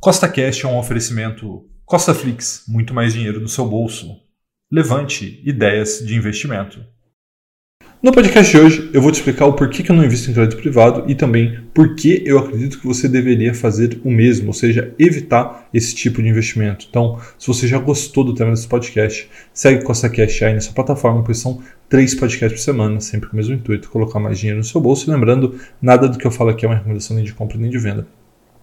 Costa Cash é um oferecimento Costa Flix, muito mais dinheiro no seu bolso. Levante ideias de investimento. No podcast de hoje, eu vou te explicar o porquê que eu não invisto em crédito privado e também por que eu acredito que você deveria fazer o mesmo, ou seja, evitar esse tipo de investimento. Então, se você já gostou do tema desse podcast, segue Costa Cash aí nessa plataforma, pois são três podcasts por semana, sempre com o mesmo intuito, colocar mais dinheiro no seu bolso. E lembrando, nada do que eu falo aqui é uma recomendação nem de compra nem de venda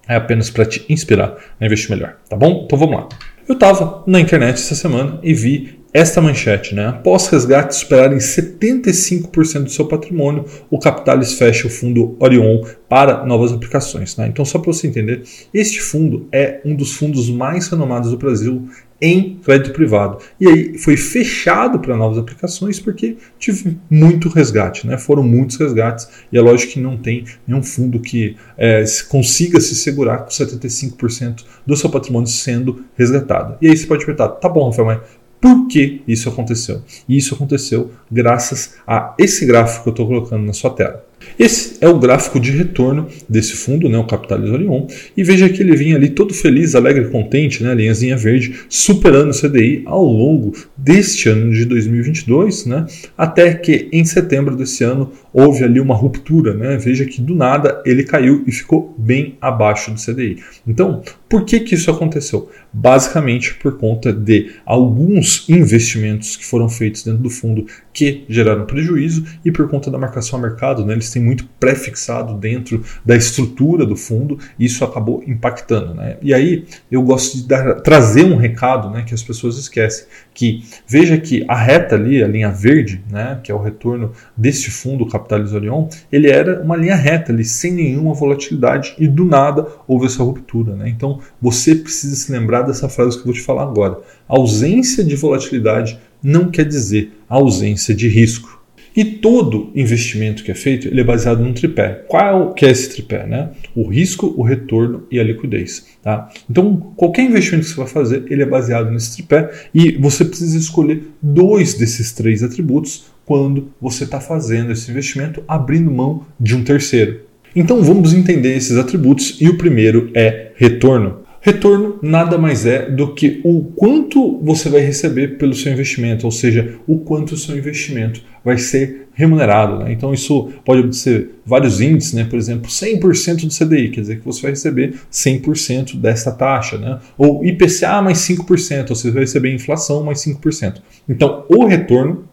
é apenas para te inspirar a investir melhor, tá bom? Então vamos lá. Eu estava na internet essa semana e vi esta manchete, né? Após resgates superarem 75% do seu patrimônio, o Capitalis fecha o fundo Orion para novas aplicações. Né? Então, só para você entender, este fundo é um dos fundos mais renomados do Brasil em crédito privado. E aí foi fechado para novas aplicações porque tive muito resgate, né? Foram muitos resgates e é lógico que não tem nenhum fundo que é, consiga se segurar com 75% do seu patrimônio sendo resgatado. E aí você pode perguntar, tá bom, Rafael, mas por que isso aconteceu? E isso aconteceu graças a esse gráfico que eu estou colocando na sua tela. Esse é o gráfico de retorno desse fundo, né, o Capitalis Orion, e veja que ele vinha ali todo feliz, alegre, contente, né, linhazinha verde, superando o CDI ao longo deste ano de 2022, né, até que em setembro desse ano houve ali uma ruptura, né, veja que do nada ele caiu e ficou bem abaixo do CDI. Então, por que que isso aconteceu? Basicamente por conta de alguns investimentos que foram feitos dentro do fundo que geraram prejuízo e por conta da marcação a mercado, né, eles têm muito pré-fixado dentro da estrutura do fundo e isso acabou impactando. Né? E aí eu gosto de dar, trazer um recado né, que as pessoas esquecem, que veja que a reta ali, a linha verde, né, que é o retorno deste fundo Capitalis Orion, ele era uma linha reta ali, sem nenhuma volatilidade e do nada houve essa ruptura. Né? Então você precisa se lembrar dessa frase que eu vou te falar agora. A ausência de volatilidade não quer dizer ausência de risco. E todo investimento que é feito ele é baseado num tripé. Qual que é esse tripé? Né? O risco, o retorno e a liquidez. Tá? Então, qualquer investimento que você vai fazer ele é baseado nesse tripé e você precisa escolher dois desses três atributos quando você está fazendo esse investimento, abrindo mão de um terceiro. Então, vamos entender esses atributos e o primeiro é retorno. Retorno nada mais é do que o quanto você vai receber pelo seu investimento, ou seja, o quanto o seu investimento vai ser remunerado. Né? Então, isso pode ser vários índices, né? por exemplo, 100% do CDI, quer dizer que você vai receber 100% dessa taxa, né? ou IPCA mais 5%, ou você vai receber inflação mais 5%. Então, o retorno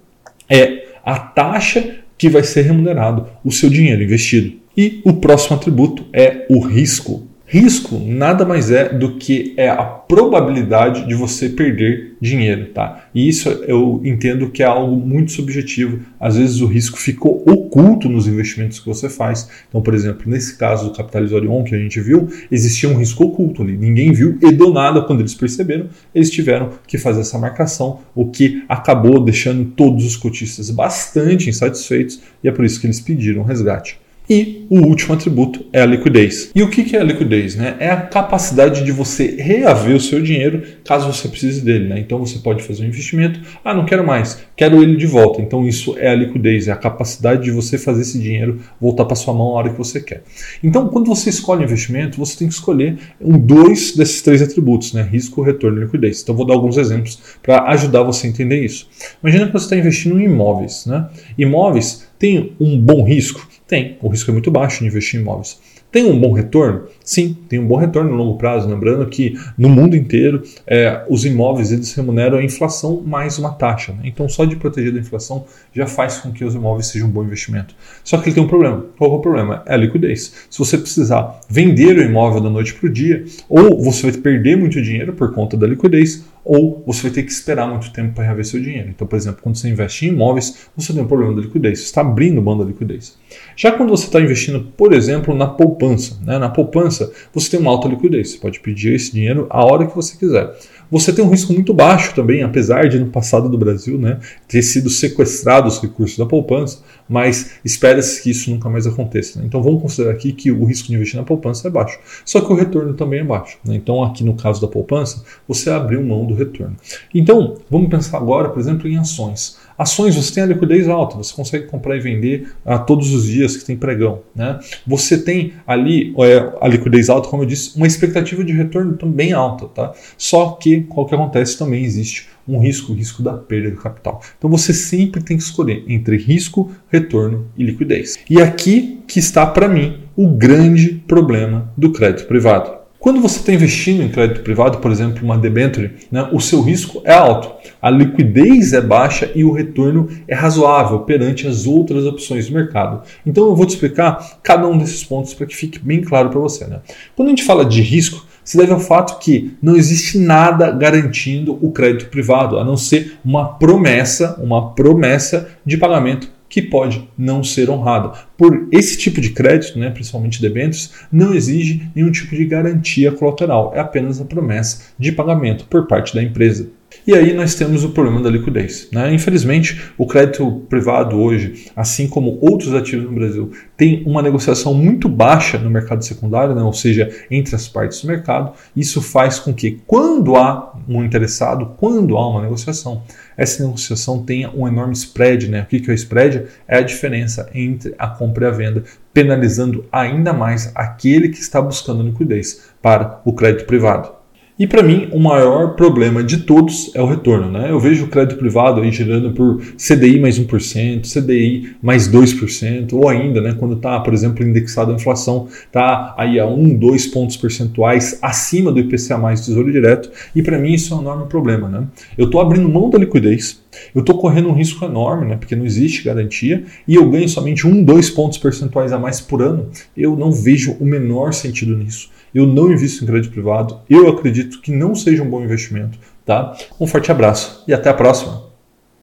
é a taxa que vai ser remunerado o seu dinheiro investido. E o próximo atributo é o risco. Risco nada mais é do que é a probabilidade de você perder dinheiro, tá? E isso eu entendo que é algo muito subjetivo. Às vezes o risco ficou oculto nos investimentos que você faz. Então, por exemplo, nesse caso do Capitalis Orion que a gente viu, existia um risco oculto ali. Ninguém viu e do nada, quando eles perceberam, eles tiveram que fazer essa marcação, o que acabou deixando todos os cotistas bastante insatisfeitos e é por isso que eles pediram resgate. E o último atributo é a liquidez. E o que é a liquidez? Né? É a capacidade de você reaver o seu dinheiro caso você precise dele. Né? Então você pode fazer um investimento, ah, não quero mais, quero ele de volta. Então isso é a liquidez, é a capacidade de você fazer esse dinheiro voltar para sua mão a hora que você quer. Então quando você escolhe investimento, você tem que escolher um dois desses três atributos, né? risco, retorno e liquidez. Então vou dar alguns exemplos para ajudar você a entender isso. Imagina que você está investindo em imóveis. Né? Imóveis tem um bom risco tem. O risco é muito baixo de investir em imóveis. Tem um bom retorno? Sim, tem um bom retorno no longo prazo. Lembrando que no mundo inteiro é, os imóveis eles remuneram a inflação mais uma taxa. Né? Então, só de proteger da inflação já faz com que os imóveis sejam um bom investimento. Só que ele tem um problema. Qual é o problema? É a liquidez. Se você precisar vender o imóvel da noite para o dia, ou você vai perder muito dinheiro por conta da liquidez, ou você vai ter que esperar muito tempo para reaver seu dinheiro. Então, por exemplo, quando você investe em imóveis, você tem um problema da liquidez, você está abrindo mão da liquidez. Já quando você está investindo, por exemplo, na poupança, né? na poupança você tem uma alta liquidez, você pode pedir esse dinheiro a hora que você quiser. Você tem um risco muito baixo também, apesar de no passado do Brasil né, ter sido sequestrado os recursos da poupança, mas espera-se que isso nunca mais aconteça. Né? Então vamos considerar aqui que o risco de investir na poupança é baixo, só que o retorno também é baixo. Né? Então aqui no caso da poupança, você abriu mão do retorno. Então vamos pensar agora, por exemplo, em ações. Ações, você tem a liquidez alta, você consegue comprar e vender a todos os dias que tem pregão. Né? Você tem ali é, a liquidez alta, como eu disse, uma expectativa de retorno também alta. Tá? Só que, qual que acontece, também existe um risco, o risco da perda do capital. Então você sempre tem que escolher entre risco, retorno e liquidez. E aqui que está para mim o grande problema do crédito privado. Quando você está investindo em crédito privado, por exemplo, uma debenture, né, o seu risco é alto, a liquidez é baixa e o retorno é razoável perante as outras opções do mercado. Então eu vou te explicar cada um desses pontos para que fique bem claro para você. Né? Quando a gente fala de risco, se deve ao fato que não existe nada garantindo o crédito privado, a não ser uma promessa, uma promessa de pagamento que pode não ser honrada. Por esse tipo de crédito, né, principalmente debêntures, não exige nenhum tipo de garantia colateral, é apenas a promessa de pagamento por parte da empresa. E aí nós temos o problema da liquidez. Né? Infelizmente, o crédito privado hoje, assim como outros ativos no Brasil, tem uma negociação muito baixa no mercado secundário, né? ou seja, entre as partes do mercado. Isso faz com que, quando há um interessado, quando há uma negociação, essa negociação tenha um enorme spread. Né? O que é o spread? É a diferença entre a compra e a venda, penalizando ainda mais aquele que está buscando liquidez para o crédito privado. E para mim, o maior problema de todos é o retorno. Né? Eu vejo o crédito privado aí girando por CDI mais 1%, CDI mais 2%, ou ainda, né, quando está, por exemplo, indexado a inflação, está aí a 1, 2 pontos percentuais acima do IPCA mais Tesouro Direto. E para mim isso é um enorme problema. Né? Eu estou abrindo mão da liquidez, eu estou correndo um risco enorme, né, porque não existe garantia, e eu ganho somente 1, 2 pontos percentuais a mais por ano. Eu não vejo o menor sentido nisso. Eu não invisto em crédito privado. Eu acredito que não seja um bom investimento. Tá? Um forte abraço e até a próxima.